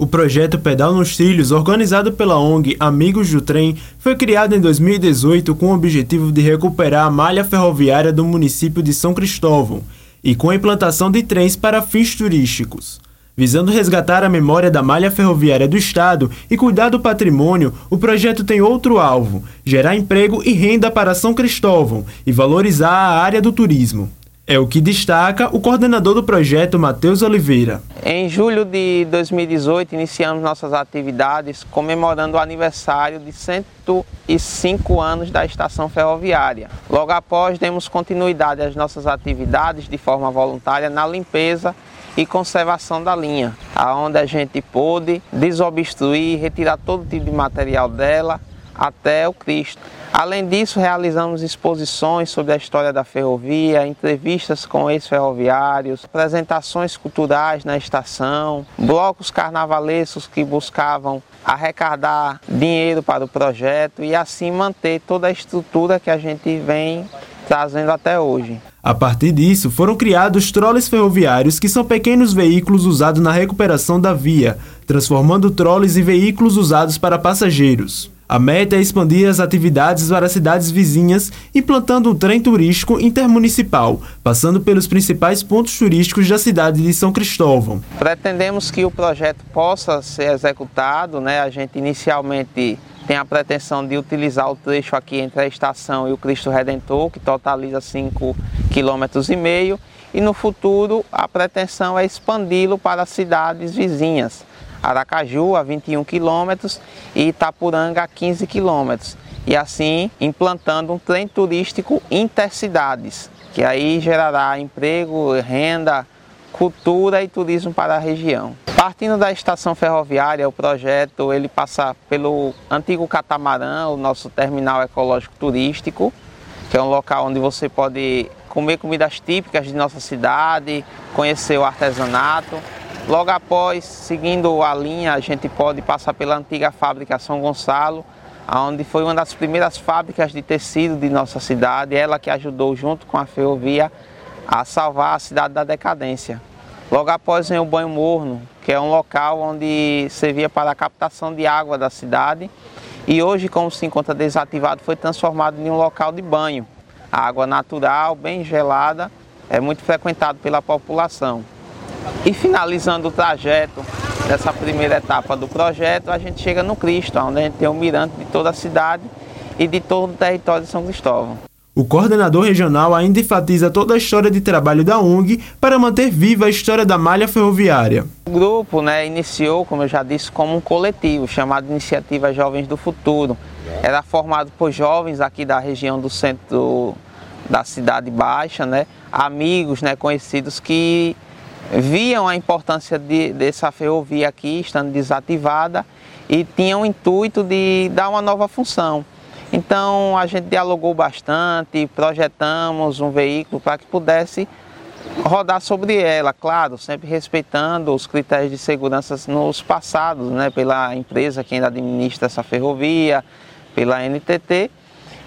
O projeto Pedal nos Trilhos, organizado pela ONG Amigos do Trem, foi criado em 2018 com o objetivo de recuperar a malha ferroviária do município de São Cristóvão e com a implantação de trens para fins turísticos. Visando resgatar a memória da malha ferroviária do Estado e cuidar do patrimônio, o projeto tem outro alvo: gerar emprego e renda para São Cristóvão e valorizar a área do turismo. É o que destaca o coordenador do projeto, Matheus Oliveira. Em julho de 2018, iniciamos nossas atividades comemorando o aniversário de 105 anos da estação ferroviária. Logo após, demos continuidade às nossas atividades de forma voluntária na limpeza e conservação da linha, aonde a gente pôde desobstruir, retirar todo tipo de material dela até o Cristo. Além disso, realizamos exposições sobre a história da ferrovia, entrevistas com ex-ferroviários, apresentações culturais na estação, blocos carnavalescos que buscavam arrecadar dinheiro para o projeto e assim manter toda a estrutura que a gente vem trazendo até hoje. A partir disso, foram criados troles ferroviários, que são pequenos veículos usados na recuperação da via, transformando troles em veículos usados para passageiros. A meta é expandir as atividades para cidades vizinhas, implantando um trem turístico intermunicipal, passando pelos principais pontos turísticos da cidade de São Cristóvão. Pretendemos que o projeto possa ser executado, né? A gente inicialmente tem a pretensão de utilizar o trecho aqui entre a estação e o Cristo Redentor, que totaliza 5,5 km, e no futuro a pretensão é expandi-lo para cidades vizinhas. Aracaju a 21 quilômetros e Itapuranga a 15 quilômetros. E assim implantando um trem turístico intercidades, que aí gerará emprego, renda, cultura e turismo para a região. Partindo da estação ferroviária, o projeto ele passa pelo antigo catamarã, o nosso terminal ecológico turístico, que é um local onde você pode comer comidas típicas de nossa cidade, conhecer o artesanato Logo após, seguindo a linha, a gente pode passar pela antiga fábrica São Gonçalo, onde foi uma das primeiras fábricas de tecido de nossa cidade, ela que ajudou junto com a ferrovia a salvar a cidade da decadência. Logo após vem o Banho Morno, que é um local onde servia para a captação de água da cidade e hoje, como se encontra desativado, foi transformado em um local de banho. A água natural, bem gelada, é muito frequentado pela população. E finalizando o trajeto dessa primeira etapa do projeto, a gente chega no Cristo, onde a gente tem o mirante de toda a cidade e de todo o território de São Cristóvão. O coordenador regional ainda enfatiza toda a história de trabalho da ONG para manter viva a história da malha ferroviária. O grupo né, iniciou, como eu já disse, como um coletivo chamado Iniciativa Jovens do Futuro. Era formado por jovens aqui da região do centro da cidade baixa, né, amigos, né, conhecidos que viam a importância de, dessa ferrovia aqui estando desativada e tinham o intuito de dar uma nova função. Então a gente dialogou bastante, projetamos um veículo para que pudesse rodar sobre ela, claro, sempre respeitando os critérios de segurança nos passados, né, pela empresa que ainda administra essa ferrovia, pela NTT.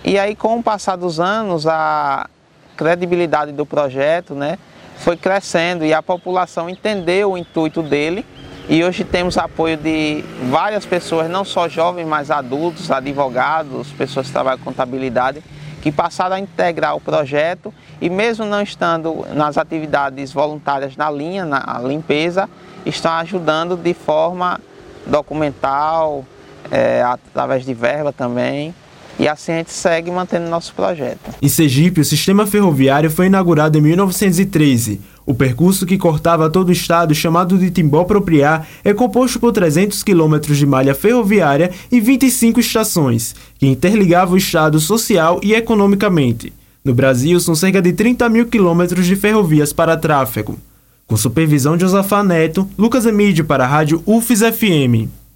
E aí com o passar dos anos, a credibilidade do projeto, né, foi crescendo e a população entendeu o intuito dele. E hoje temos apoio de várias pessoas, não só jovens, mas adultos, advogados, pessoas que trabalham com contabilidade, que passaram a integrar o projeto e mesmo não estando nas atividades voluntárias na linha, na limpeza, estão ajudando de forma documental, é, através de verba também. E assim a gente segue mantendo nosso projeto. Em Sergipe, o sistema ferroviário foi inaugurado em 1913. O percurso que cortava todo o estado, chamado de Timbó Propriar, é composto por 300 quilômetros de malha ferroviária e 25 estações, que interligavam o estado social e economicamente. No Brasil, são cerca de 30 mil quilômetros de ferrovias para tráfego. Com supervisão de Josafá Neto, Lucas Emídio para a Rádio UFES FM.